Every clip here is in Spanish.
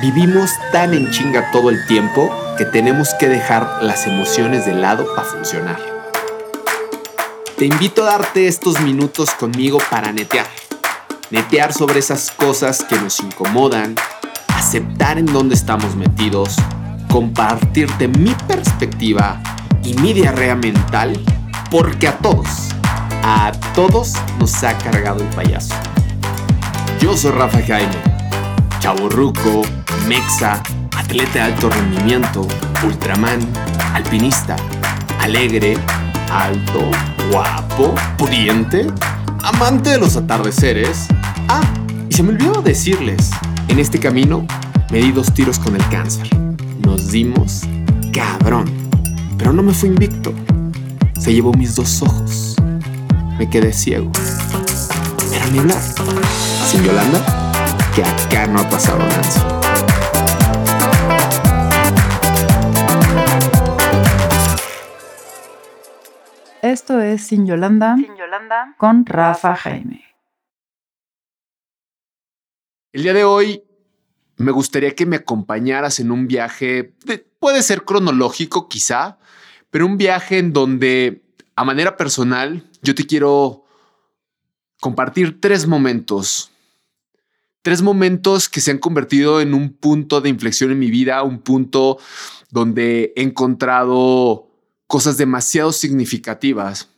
Vivimos tan en chinga todo el tiempo que tenemos que dejar las emociones de lado para funcionar. Te invito a darte estos minutos conmigo para netear. Netear sobre esas cosas que nos incomodan, aceptar en dónde estamos metidos, compartirte mi perspectiva y mi diarrea mental, porque a todos, a todos nos ha cargado el payaso. Yo soy Rafa Jaime, chaborruco, mexa, atleta de alto rendimiento, ultraman, alpinista, alegre, alto, guapo, pudiente, amante de los atardeceres. Ah, y se me olvidó decirles, en este camino me di dos tiros con el cáncer. Nos dimos cabrón, pero no me fui invicto. Se llevó mis dos ojos. Me quedé ciego. Pero ni hablar. Sin Yolanda, que acá no ha pasado nada. Esto es Sin Yolanda, con Rafa Jaime. El día de hoy me gustaría que me acompañaras en un viaje, puede ser cronológico quizá, pero un viaje en donde a manera personal yo te quiero compartir tres momentos. Tres momentos que se han convertido en un punto de inflexión en mi vida, un punto donde he encontrado cosas demasiado significativas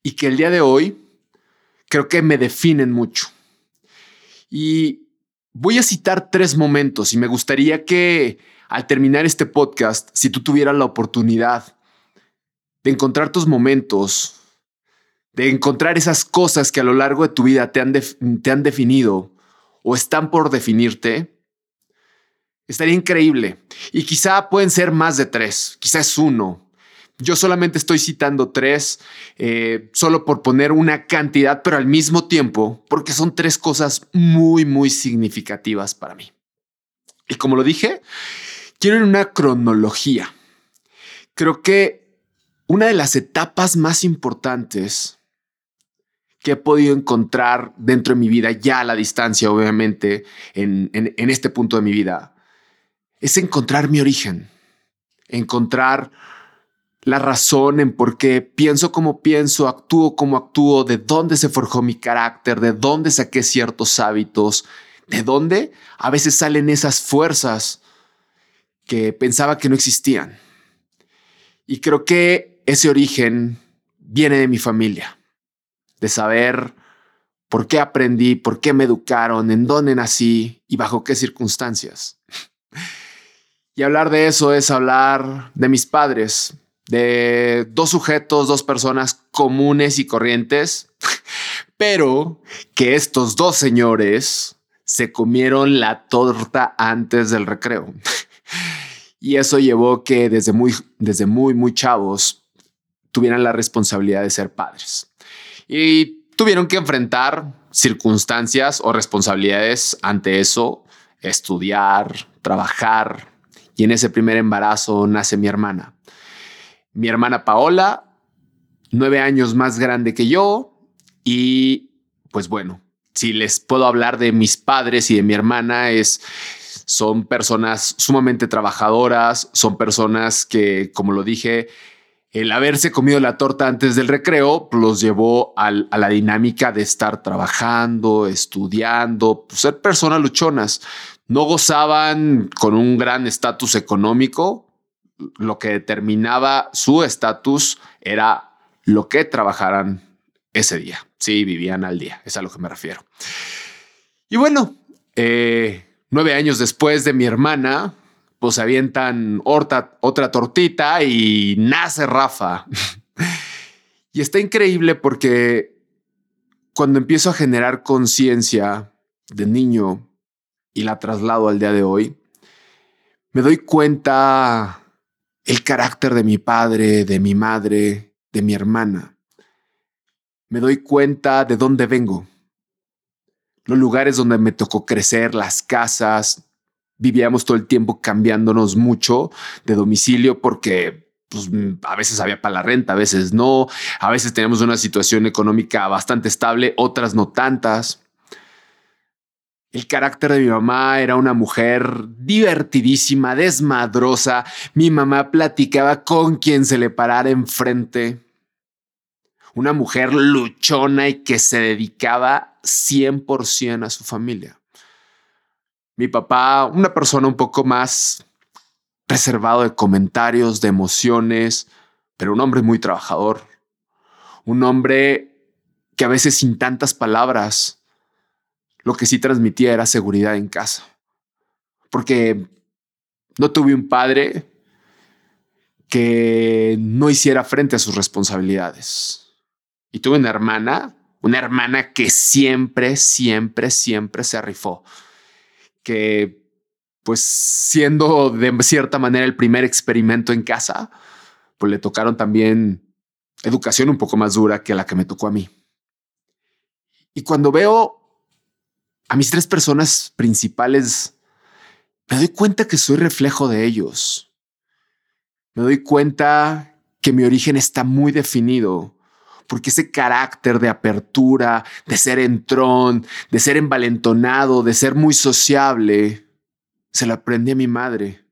y que el día de hoy creo que me definen mucho. Y voy a citar tres momentos y me gustaría que al terminar este podcast, si tú tuvieras la oportunidad de encontrar tus momentos, de encontrar esas cosas que a lo largo de tu vida te han, te han definido o están por definirte, estaría increíble. Y quizá pueden ser más de tres, quizá es uno, yo solamente estoy citando tres, eh, solo por poner una cantidad, pero al mismo tiempo, porque son tres cosas muy, muy significativas para mí. Y como lo dije, quiero una cronología. Creo que una de las etapas más importantes que he podido encontrar dentro de mi vida, ya a la distancia, obviamente, en, en este punto de mi vida, es encontrar mi origen, encontrar la razón en por qué pienso como pienso, actúo como actúo, de dónde se forjó mi carácter, de dónde saqué ciertos hábitos, de dónde a veces salen esas fuerzas que pensaba que no existían. Y creo que ese origen viene de mi familia, de saber por qué aprendí, por qué me educaron, en dónde nací y bajo qué circunstancias. Y hablar de eso es hablar de mis padres, de dos sujetos, dos personas comunes y corrientes, pero que estos dos señores se comieron la torta antes del recreo. Y eso llevó que desde muy, desde muy, muy chavos tuvieran la responsabilidad de ser padres. Y tuvieron que enfrentar circunstancias o responsabilidades ante eso, estudiar, trabajar. Y en ese primer embarazo nace mi hermana mi hermana Paola, nueve años más grande que yo. Y pues bueno, si les puedo hablar de mis padres y de mi hermana, es, son personas sumamente trabajadoras, son personas que, como lo dije, el haberse comido la torta antes del recreo los llevó a la dinámica de estar trabajando, estudiando, pues, ser personas luchonas. No gozaban con un gran estatus económico, lo que determinaba su estatus era lo que trabajaran ese día. Sí, vivían al día, es a lo que me refiero. Y bueno, eh, nueve años después de mi hermana, pues avientan otra tortita y nace Rafa. y está increíble porque cuando empiezo a generar conciencia de niño y la traslado al día de hoy, me doy cuenta el carácter de mi padre, de mi madre, de mi hermana. Me doy cuenta de dónde vengo, los lugares donde me tocó crecer, las casas. Vivíamos todo el tiempo cambiándonos mucho de domicilio porque pues, a veces había para la renta, a veces no, a veces teníamos una situación económica bastante estable, otras no tantas. El carácter de mi mamá era una mujer divertidísima, desmadrosa. Mi mamá platicaba con quien se le parara enfrente. Una mujer luchona y que se dedicaba 100% a su familia. Mi papá, una persona un poco más reservado de comentarios, de emociones, pero un hombre muy trabajador. Un hombre que a veces sin tantas palabras lo que sí transmitía era seguridad en casa. Porque no tuve un padre que no hiciera frente a sus responsabilidades. Y tuve una hermana, una hermana que siempre, siempre, siempre se rifó. Que, pues, siendo de cierta manera el primer experimento en casa, pues le tocaron también educación un poco más dura que la que me tocó a mí. Y cuando veo a mis tres personas principales, me doy cuenta que soy reflejo de ellos. Me doy cuenta que mi origen está muy definido, porque ese carácter de apertura, de ser entrón, de ser envalentonado, de ser muy sociable, se lo aprendí a mi madre.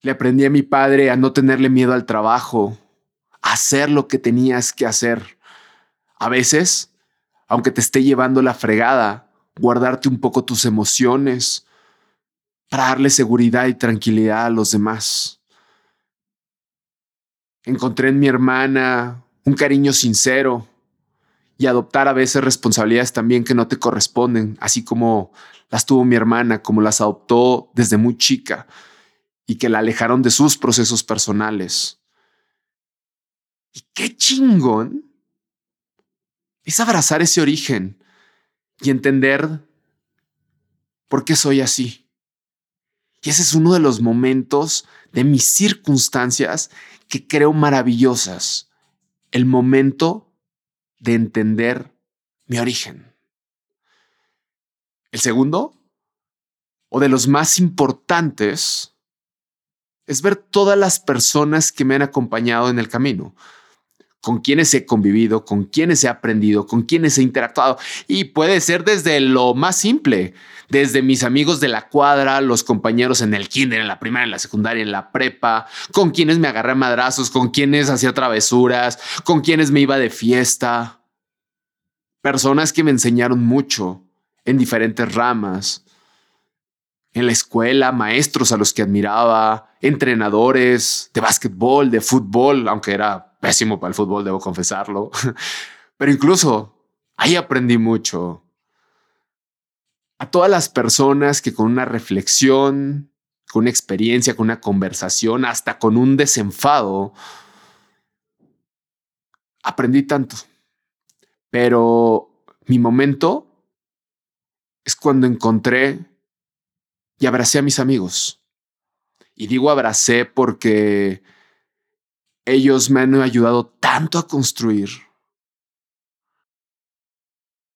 Le aprendí a mi padre a no tenerle miedo al trabajo, a hacer lo que tenías que hacer. A veces aunque te esté llevando la fregada, guardarte un poco tus emociones para darle seguridad y tranquilidad a los demás. Encontré en mi hermana un cariño sincero y adoptar a veces responsabilidades también que no te corresponden, así como las tuvo mi hermana, como las adoptó desde muy chica y que la alejaron de sus procesos personales. Y qué chingón es abrazar ese origen y entender por qué soy así. Y ese es uno de los momentos de mis circunstancias que creo maravillosas. El momento de entender mi origen. El segundo, o de los más importantes, es ver todas las personas que me han acompañado en el camino con quienes he convivido, con quienes he aprendido, con quienes he interactuado. Y puede ser desde lo más simple, desde mis amigos de la cuadra, los compañeros en el kinder, en la primaria, en la secundaria, en la prepa, con quienes me agarré madrazos, con quienes hacía travesuras, con quienes me iba de fiesta. Personas que me enseñaron mucho en diferentes ramas. En la escuela, maestros a los que admiraba, entrenadores de básquetbol, de fútbol, aunque era pésimo para el fútbol, debo confesarlo. Pero incluso ahí aprendí mucho. A todas las personas que con una reflexión, con una experiencia, con una conversación, hasta con un desenfado, aprendí tanto. Pero mi momento es cuando encontré y abracé a mis amigos. Y digo abracé porque ellos me han ayudado tanto a construir.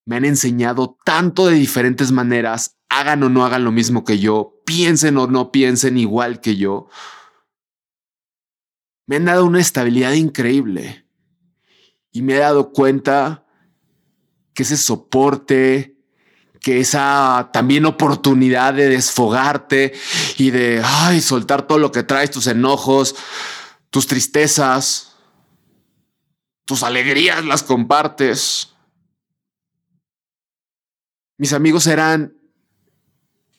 Me han enseñado tanto de diferentes maneras, hagan o no hagan lo mismo que yo, piensen o no piensen igual que yo. Me han dado una estabilidad increíble y me he dado cuenta que ese soporte, que esa también oportunidad de desfogarte y de ay, soltar todo lo que traes, tus enojos, tus tristezas, tus alegrías las compartes. Mis amigos eran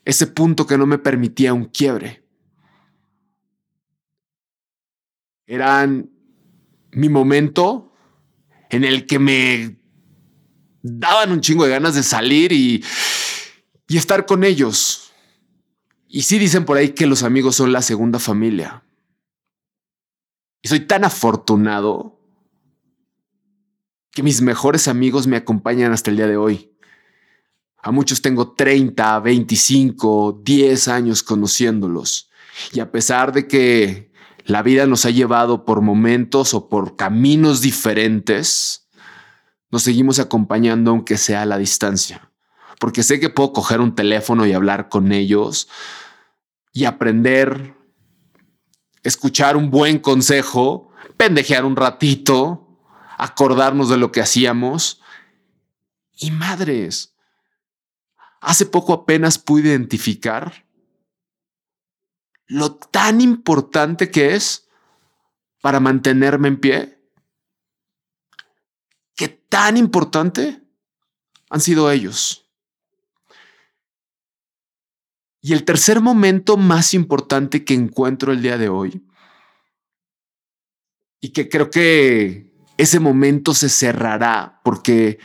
ese punto que no me permitía un quiebre. Eran mi momento en el que me daban un chingo de ganas de salir y, y estar con ellos. Y sí dicen por ahí que los amigos son la segunda familia. Y soy tan afortunado que mis mejores amigos me acompañan hasta el día de hoy. A muchos tengo 30, 25, 10 años conociéndolos. Y a pesar de que la vida nos ha llevado por momentos o por caminos diferentes, nos seguimos acompañando aunque sea a la distancia. Porque sé que puedo coger un teléfono y hablar con ellos y aprender escuchar un buen consejo, pendejear un ratito, acordarnos de lo que hacíamos. Y madres, hace poco apenas pude identificar lo tan importante que es para mantenerme en pie. Qué tan importante han sido ellos. Y el tercer momento más importante que encuentro el día de hoy, y que creo que ese momento se cerrará porque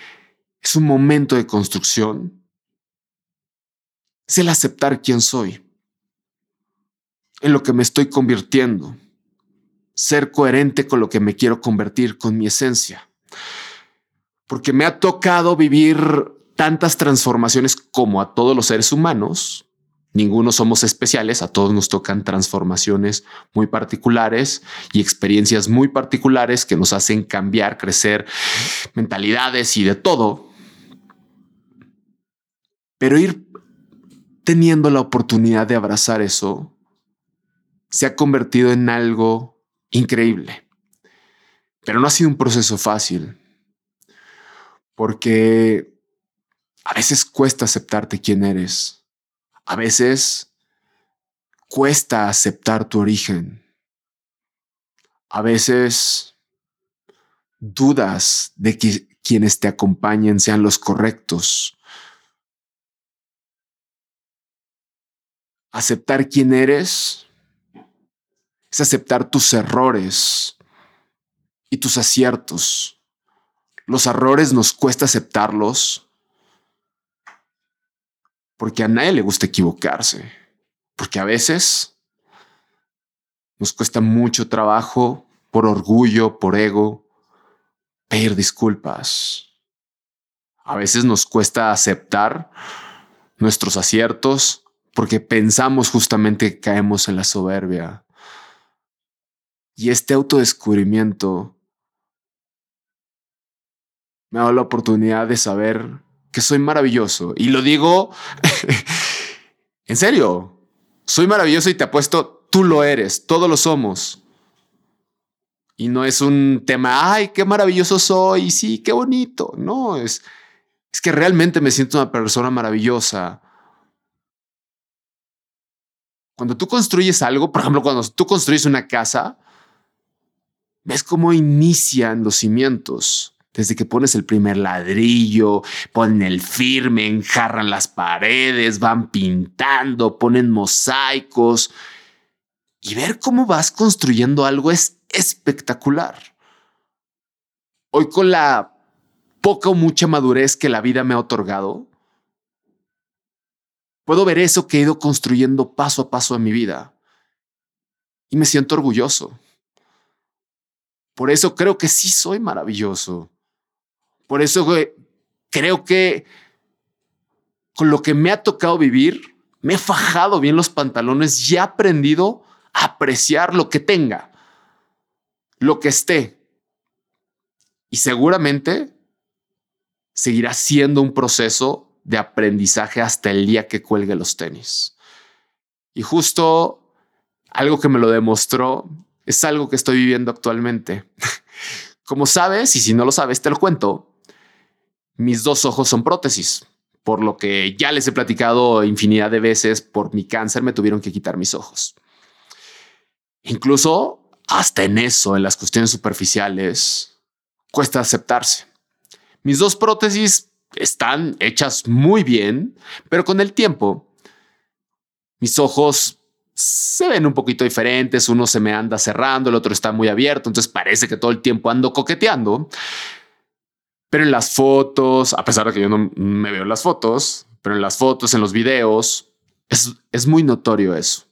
es un momento de construcción, es el aceptar quién soy en lo que me estoy convirtiendo, ser coherente con lo que me quiero convertir, con mi esencia. Porque me ha tocado vivir tantas transformaciones como a todos los seres humanos. Ninguno somos especiales, a todos nos tocan transformaciones muy particulares y experiencias muy particulares que nos hacen cambiar, crecer, mentalidades y de todo. Pero ir teniendo la oportunidad de abrazar eso se ha convertido en algo increíble. Pero no ha sido un proceso fácil, porque a veces cuesta aceptarte quién eres. A veces cuesta aceptar tu origen. A veces dudas de que quienes te acompañen sean los correctos. Aceptar quién eres es aceptar tus errores y tus aciertos. Los errores nos cuesta aceptarlos porque a nadie le gusta equivocarse, porque a veces nos cuesta mucho trabajo por orgullo, por ego, pedir disculpas. A veces nos cuesta aceptar nuestros aciertos porque pensamos justamente que caemos en la soberbia y este autodescubrimiento me ha dado la oportunidad de saber que soy maravilloso. Y lo digo en serio. Soy maravilloso y te apuesto, tú lo eres, todos lo somos. Y no es un tema, ay, qué maravilloso soy, sí, qué bonito. No, es, es que realmente me siento una persona maravillosa. Cuando tú construyes algo, por ejemplo, cuando tú construyes una casa, ves cómo inician los cimientos. Desde que pones el primer ladrillo, ponen el firme, enjarran las paredes, van pintando, ponen mosaicos. Y ver cómo vas construyendo algo es espectacular. Hoy con la poca o mucha madurez que la vida me ha otorgado, puedo ver eso que he ido construyendo paso a paso en mi vida. Y me siento orgulloso. Por eso creo que sí soy maravilloso. Por eso creo que con lo que me ha tocado vivir, me he fajado bien los pantalones y he aprendido a apreciar lo que tenga, lo que esté. Y seguramente seguirá siendo un proceso de aprendizaje hasta el día que cuelgue los tenis. Y justo algo que me lo demostró es algo que estoy viviendo actualmente. Como sabes, y si no lo sabes, te lo cuento, mis dos ojos son prótesis, por lo que ya les he platicado infinidad de veces, por mi cáncer me tuvieron que quitar mis ojos. Incluso hasta en eso, en las cuestiones superficiales, cuesta aceptarse. Mis dos prótesis están hechas muy bien, pero con el tiempo, mis ojos se ven un poquito diferentes, uno se me anda cerrando, el otro está muy abierto, entonces parece que todo el tiempo ando coqueteando. Pero en las fotos, a pesar de que yo no me veo en las fotos, pero en las fotos, en los videos, es, es muy notorio eso.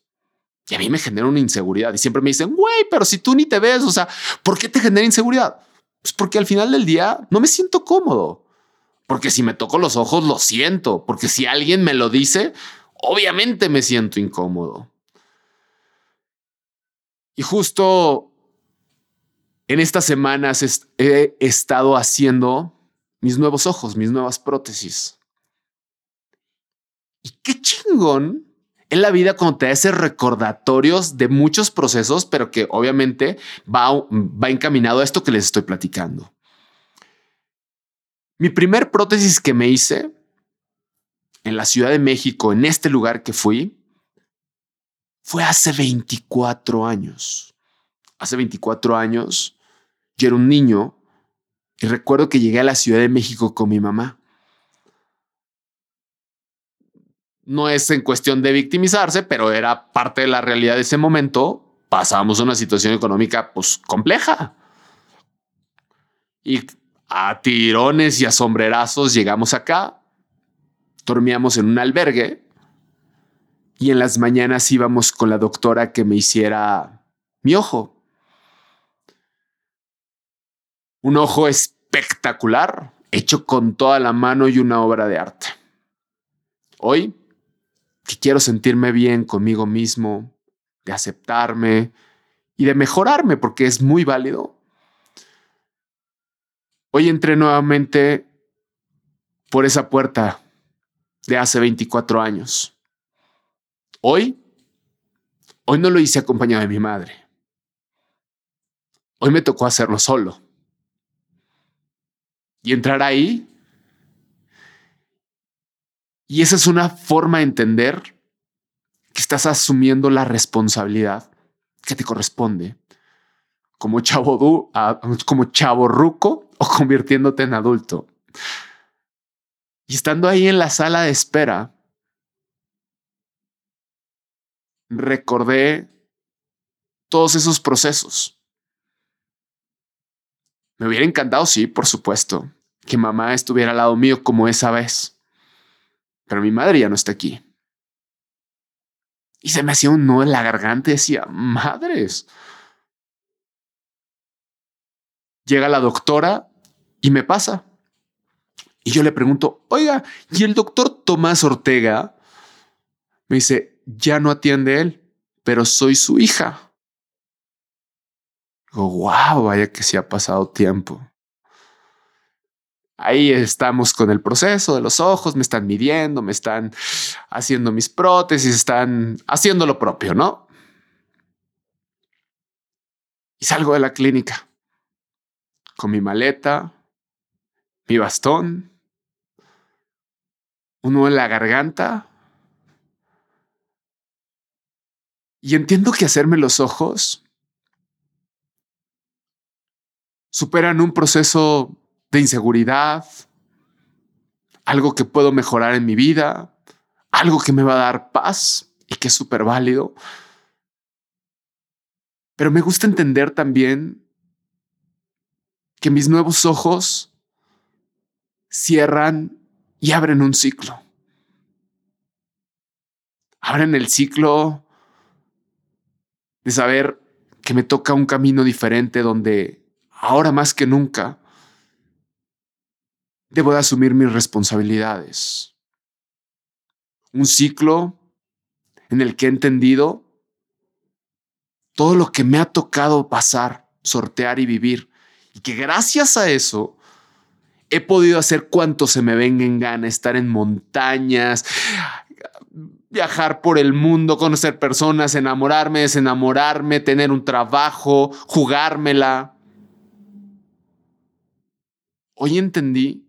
Y a mí me genera una inseguridad y siempre me dicen, güey, pero si tú ni te ves, o sea, ¿por qué te genera inseguridad? Pues porque al final del día no me siento cómodo. Porque si me toco los ojos, lo siento. Porque si alguien me lo dice, obviamente me siento incómodo. Y justo en estas semanas he estado haciendo mis nuevos ojos, mis nuevas prótesis. Y qué chingón en la vida cuando te hace recordatorios de muchos procesos, pero que obviamente va, va encaminado a esto que les estoy platicando. Mi primer prótesis que me hice en la Ciudad de México, en este lugar que fui, fue hace 24 años. Hace 24 años yo era un niño y recuerdo que llegué a la Ciudad de México con mi mamá. No es en cuestión de victimizarse, pero era parte de la realidad de ese momento. Pasábamos una situación económica pues compleja. Y a tirones y a sombrerazos llegamos acá, dormíamos en un albergue y en las mañanas íbamos con la doctora que me hiciera mi ojo. Un ojo espectacular, hecho con toda la mano y una obra de arte. Hoy, que quiero sentirme bien conmigo mismo, de aceptarme y de mejorarme, porque es muy válido. Hoy entré nuevamente por esa puerta de hace 24 años. Hoy, hoy no lo hice acompañado de mi madre. Hoy me tocó hacerlo solo. Y entrar ahí. Y esa es una forma de entender que estás asumiendo la responsabilidad que te corresponde como chavo, como chavo ruco o convirtiéndote en adulto. Y estando ahí en la sala de espera, recordé todos esos procesos. Me hubiera encantado, sí, por supuesto, que mamá estuviera al lado mío como esa vez. Pero mi madre ya no está aquí. Y se me hacía un nudo en la garganta y decía, madres. Llega la doctora y me pasa. Y yo le pregunto, oiga, ¿y el doctor Tomás Ortega? Me dice, ya no atiende él, pero soy su hija. Digo, wow, vaya que se ha pasado tiempo. Ahí estamos con el proceso de los ojos, me están midiendo, me están haciendo mis prótesis, están haciendo lo propio, ¿no? Y salgo de la clínica con mi maleta, mi bastón, uno en la garganta. Y entiendo que hacerme los ojos superan un proceso de inseguridad, algo que puedo mejorar en mi vida, algo que me va a dar paz y que es súper válido. Pero me gusta entender también que mis nuevos ojos cierran y abren un ciclo. Abren el ciclo de saber que me toca un camino diferente donde ahora más que nunca debo de asumir mis responsabilidades. Un ciclo en el que he entendido todo lo que me ha tocado pasar, sortear y vivir. Y que gracias a eso he podido hacer cuanto se me venga en gana, estar en montañas, viajar por el mundo, conocer personas, enamorarme, desenamorarme, tener un trabajo, jugármela. Hoy entendí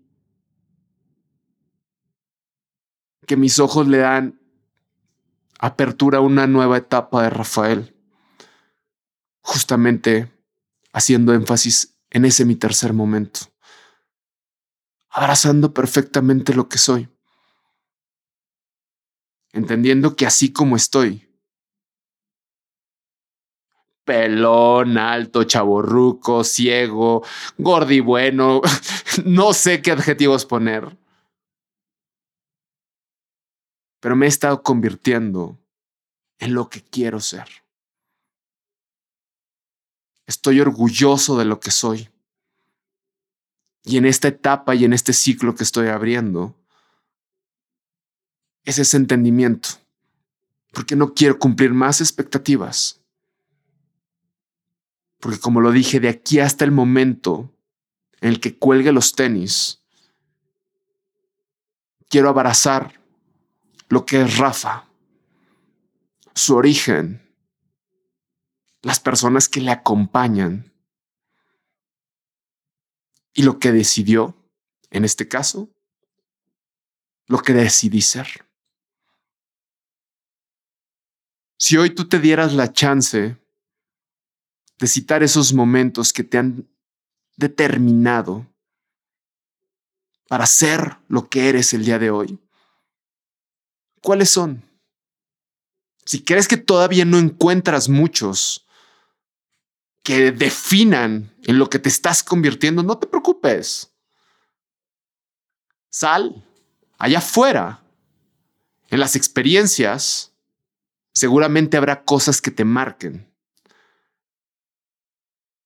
que mis ojos le dan apertura a una nueva etapa de Rafael, justamente haciendo énfasis en ese mi tercer momento, abrazando perfectamente lo que soy, entendiendo que así como estoy, pelón, alto, chaborruco, ciego, gordi bueno, no sé qué adjetivos poner pero me he estado convirtiendo en lo que quiero ser. Estoy orgulloso de lo que soy. Y en esta etapa y en este ciclo que estoy abriendo, es ese entendimiento, porque no quiero cumplir más expectativas. Porque como lo dije, de aquí hasta el momento en el que cuelgue los tenis, quiero abrazar lo que es Rafa, su origen, las personas que le acompañan y lo que decidió, en este caso, lo que decidí ser. Si hoy tú te dieras la chance de citar esos momentos que te han determinado para ser lo que eres el día de hoy, ¿cuáles son? Si crees que todavía no encuentras muchos que definan en lo que te estás convirtiendo, no te preocupes. Sal allá afuera, en las experiencias, seguramente habrá cosas que te marquen.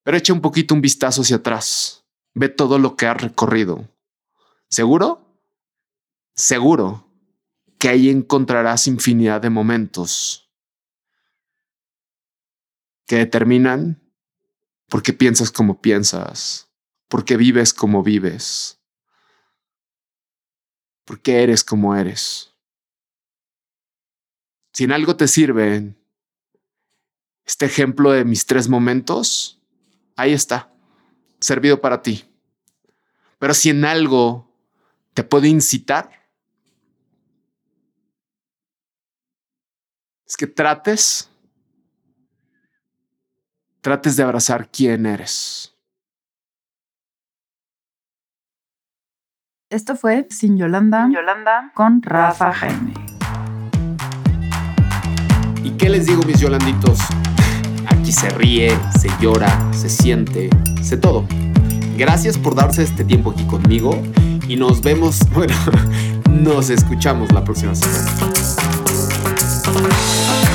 Pero echa un poquito un vistazo hacia atrás. Ve todo lo que has recorrido. ¿Seguro? Seguro que ahí encontrarás infinidad de momentos que determinan por qué piensas como piensas, por qué vives como vives, por qué eres como eres. Si en algo te sirve este ejemplo de mis tres momentos, ahí está, servido para ti. Pero si en algo te puede incitar, es que trates, trates de abrazar quién eres. Esto fue Sin Yolanda, Yolanda con Rafa Jaime. ¿Y qué les digo, mis Yolanditos? Aquí se ríe, se llora, se siente, se todo. Gracias por darse este tiempo aquí conmigo y nos vemos, bueno, nos escuchamos la próxima semana. Música